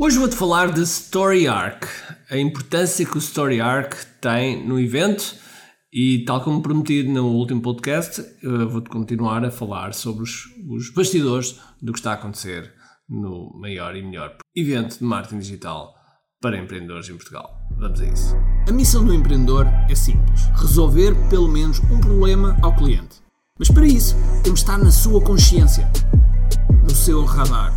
Hoje vou-te falar de Story Arc, a importância que o Story Arc tem no evento e, tal como prometido no último podcast, vou-te continuar a falar sobre os, os bastidores do que está a acontecer no maior e melhor evento de marketing digital para empreendedores em Portugal. Vamos a isso. A missão do empreendedor é simples: resolver pelo menos um problema ao cliente. Mas para isso, temos de estar na sua consciência, no seu radar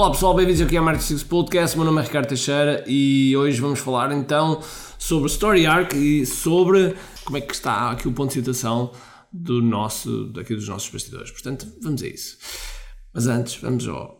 Olá pessoal, bem-vindos aqui ao Market Six Podcast. Meu nome é Ricardo Teixeira e hoje vamos falar então sobre Story Arc e sobre como é que está aqui o ponto de situação do nosso, daqui dos nossos bastidores. Portanto, vamos a isso. Mas antes, vamos ao,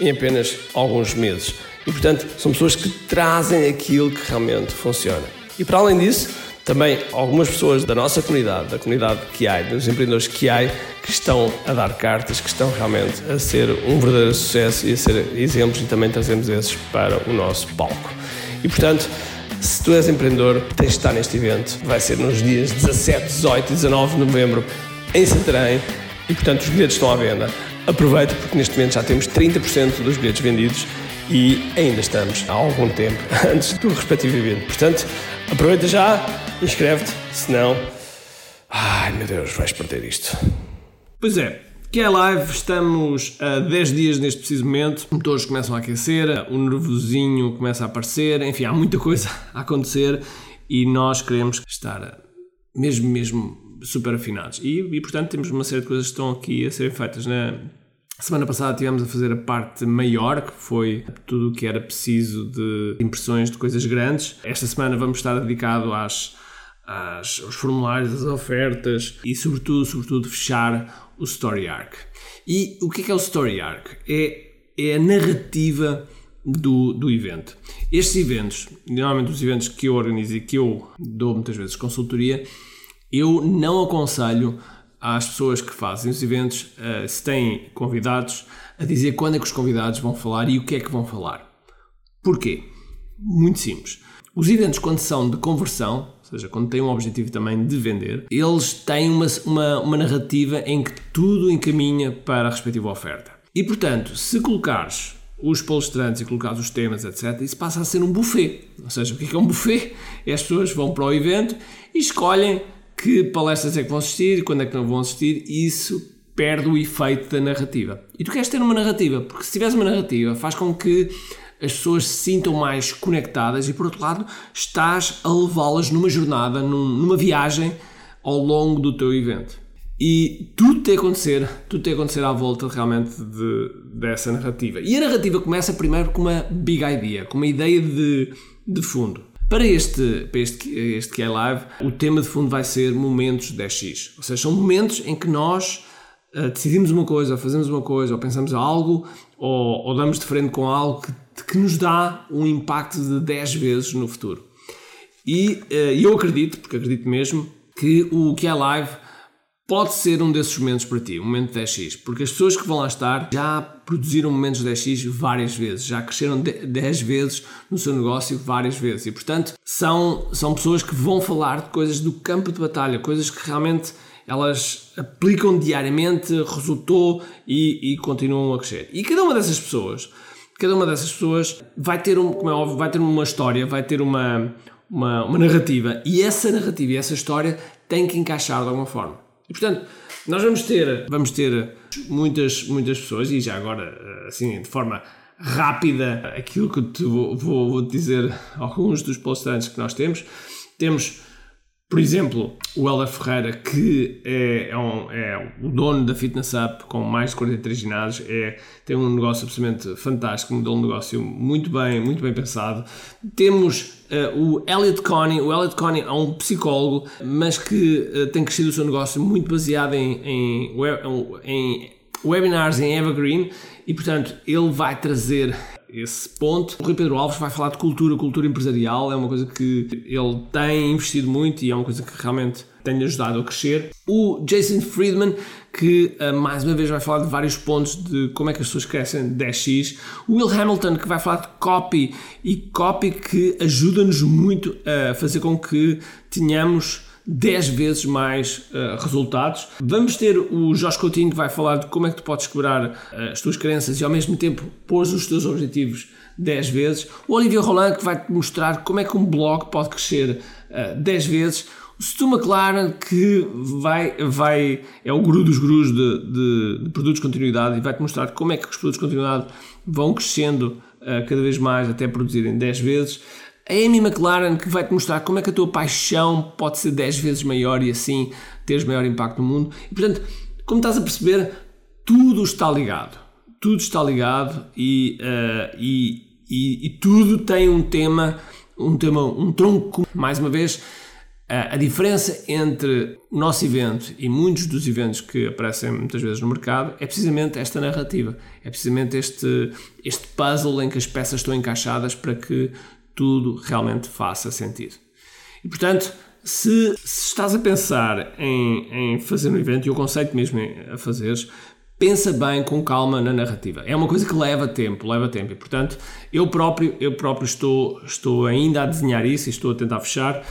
em apenas alguns meses e, portanto, são pessoas que trazem aquilo que realmente funciona. E, para além disso, também algumas pessoas da nossa comunidade, da comunidade há, dos empreendedores há, que estão a dar cartas, que estão realmente a ser um verdadeiro sucesso e a ser exemplos e também trazemos esses para o nosso palco. E portanto, se tu és empreendedor, tens de estar neste evento. Vai ser nos dias 17, 18 e 19 de novembro em Santarém e portanto os bilhetes estão à venda. Aproveita porque neste momento já temos 30% dos bilhetes vendidos e ainda estamos há algum tempo antes do respectivo evento. Portanto, aproveita já, inscreve-te, senão. Ai meu Deus, vais perder isto. Pois é, que é live, estamos a 10 dias neste preciso momento, os motores começam a aquecer, o nervosinho começa a aparecer, enfim, há muita coisa a acontecer e nós queremos estar mesmo, mesmo super afinados. E, e portanto temos uma série de coisas que estão aqui a serem feitas na, Semana passada tivemos a fazer a parte maior, que foi tudo o que era preciso de impressões de coisas grandes. Esta semana vamos estar dedicado às, às, aos formulários, às ofertas e, sobretudo, sobretudo, fechar o Story Arc. E o que é, que é o Story Arc? É, é a narrativa do, do evento. Estes eventos, normalmente os eventos que eu organizo e que eu dou muitas vezes consultoria, eu não aconselho às pessoas que fazem os eventos, uh, se têm convidados, a dizer quando é que os convidados vão falar e o que é que vão falar. Porquê? Muito simples. Os eventos, quando são de conversão, ou seja, quando têm um objetivo também de vender, eles têm uma, uma, uma narrativa em que tudo encaminha para a respectiva oferta. E portanto, se colocares os palestrantes e colocares os temas, etc., isso passa a ser um buffet. Ou seja, o que é, é um buffet? É as pessoas vão para o evento e escolhem que palestras é que vão assistir, quando é que não vão assistir, isso perde o efeito da narrativa. E tu queres ter uma narrativa, porque se tiveres uma narrativa, faz com que as pessoas se sintam mais conectadas e, por outro lado, estás a levá-las numa jornada, numa viagem ao longo do teu evento. E tudo tem a acontecer, tudo tem a acontecer à volta realmente de, dessa narrativa. E a narrativa começa primeiro com uma big idea, com uma ideia de, de fundo. Para este, para este, este é live, o tema de fundo vai ser momentos 10x. Ou seja, são momentos em que nós uh, decidimos uma coisa, ou fazemos uma coisa, ou pensamos algo, ou, ou damos de frente com algo que, que, nos dá um impacto de 10 vezes no futuro. E uh, eu acredito, porque acredito mesmo, que o que é live pode ser um desses momentos para ti, um momento 10x, porque as pessoas que vão lá estar já produziram momentos 10x várias vezes, já cresceram 10 vezes no seu negócio várias vezes e, portanto, são, são pessoas que vão falar de coisas do campo de batalha, coisas que realmente elas aplicam diariamente, resultou e, e continuam a crescer. E cada uma dessas pessoas, cada uma dessas pessoas vai ter, um, como é óbvio, vai ter uma história, vai ter uma, uma, uma narrativa e essa narrativa e essa história tem que encaixar de alguma forma. Portanto, nós vamos ter, vamos ter muitas, muitas pessoas, e já agora, assim, de forma rápida aquilo que te vou, vou, vou dizer alguns dos palestrantes que nós temos. Temos por exemplo, o Helder Ferreira, que é, é, um, é, o dono da Fitness Up, com mais de 43 ginásios, é, tem um negócio absolutamente fantástico, um modelo de negócio muito bem, muito bem pensado. Temos uh, o Elliot Connie. O Elliot Connie é um psicólogo, mas que uh, tem crescido o seu negócio muito baseado em, em, em webinars em Evergreen e, portanto, ele vai trazer esse ponto. O Rui Pedro Alves vai falar de cultura, cultura empresarial, é uma coisa que ele tem investido muito e é uma coisa que realmente tem ajudado a crescer. O Jason Friedman, que uh, mais uma vez vai falar de vários pontos de como é que as pessoas crescem 10x. O Will Hamilton, que vai falar de copy e copy que ajuda-nos muito a fazer com que tenhamos 10 vezes mais uh, resultados. Vamos ter o Jorge Coutinho que vai falar de como é que tu podes quebrar uh, as tuas crenças e ao mesmo tempo pôr os teus objetivos 10 vezes. O Olivia Roland que vai te mostrar como é que um blog pode crescer uh, 10 vezes. O Stu McLaren que vai, vai, é o guru dos gurus de, de, de produtos de continuidade e vai-te mostrar como é que os produtos de continuidade vão crescendo cada vez mais até produzirem 10 vezes a Amy McLaren que vai-te mostrar como é que a tua paixão pode ser 10 vezes maior e assim teres maior impacto no mundo. E portanto, como estás a perceber, tudo está ligado. Tudo está ligado e, uh, e, e, e, tudo tem um tema, um tema, um tronco. Mais uma vez, uh, a diferença entre o nosso evento e muitos dos eventos que aparecem muitas vezes no mercado é precisamente esta narrativa. É precisamente este, este puzzle em que as peças estão encaixadas para que tudo realmente faça sentido. E se, se estás a pensar em, em fazer um evento, e o conceito mesmo a fazeres, pensa bem com calma na narrativa. É uma coisa que leva tempo, leva tempo. E portanto, eu próprio, eu próprio estou, estou ainda a desenhar isso e estou a tentar fechar.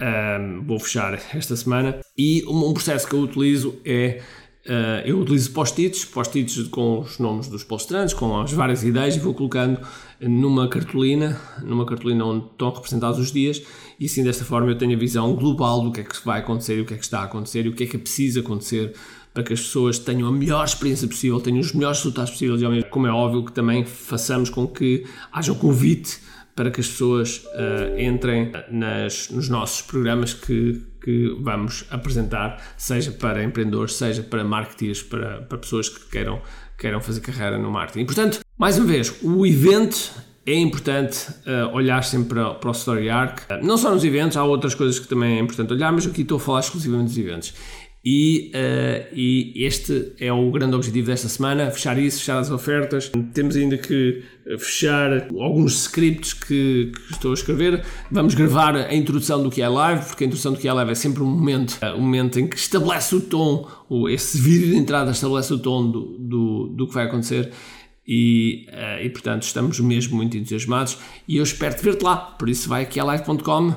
Um, vou fechar esta semana. E um, um processo que eu utilizo é Uh, eu utilizo post-its, post-its com os nomes dos palestrantes, com as várias ideias e vou colocando numa cartolina, numa cartolina onde estão representados os dias e assim desta forma eu tenho a visão global do que é que vai acontecer o que é que está a acontecer e o que é que é preciso acontecer para que as pessoas tenham a melhor experiência possível, tenham os melhores resultados possíveis e como é óbvio que também façamos com que haja um convite para que as pessoas uh, entrem nas, nos nossos programas que, que vamos apresentar, seja para empreendedores, seja para marketeers, para, para pessoas que queiram, queiram fazer carreira no marketing. E, portanto, mais uma vez, o evento é importante uh, olhar sempre para, para o Story Arc. Uh, não só nos eventos, há outras coisas que também é importante olhar, mas aqui estou a falar exclusivamente dos eventos. E, uh, e, este é o grande objetivo desta semana: fechar isso, fechar as ofertas. Temos ainda que fechar alguns scripts que, que, estou a escrever. Vamos gravar a introdução do que é live, porque a introdução do que é live é sempre um momento, uh, um momento em que estabelece o tom, ou esse vídeo de entrada estabelece o tom do, do, do que vai acontecer. E, uh, e portanto estamos mesmo muito entusiasmados e eu espero te ver-te lá. Por isso vai aqui a live.com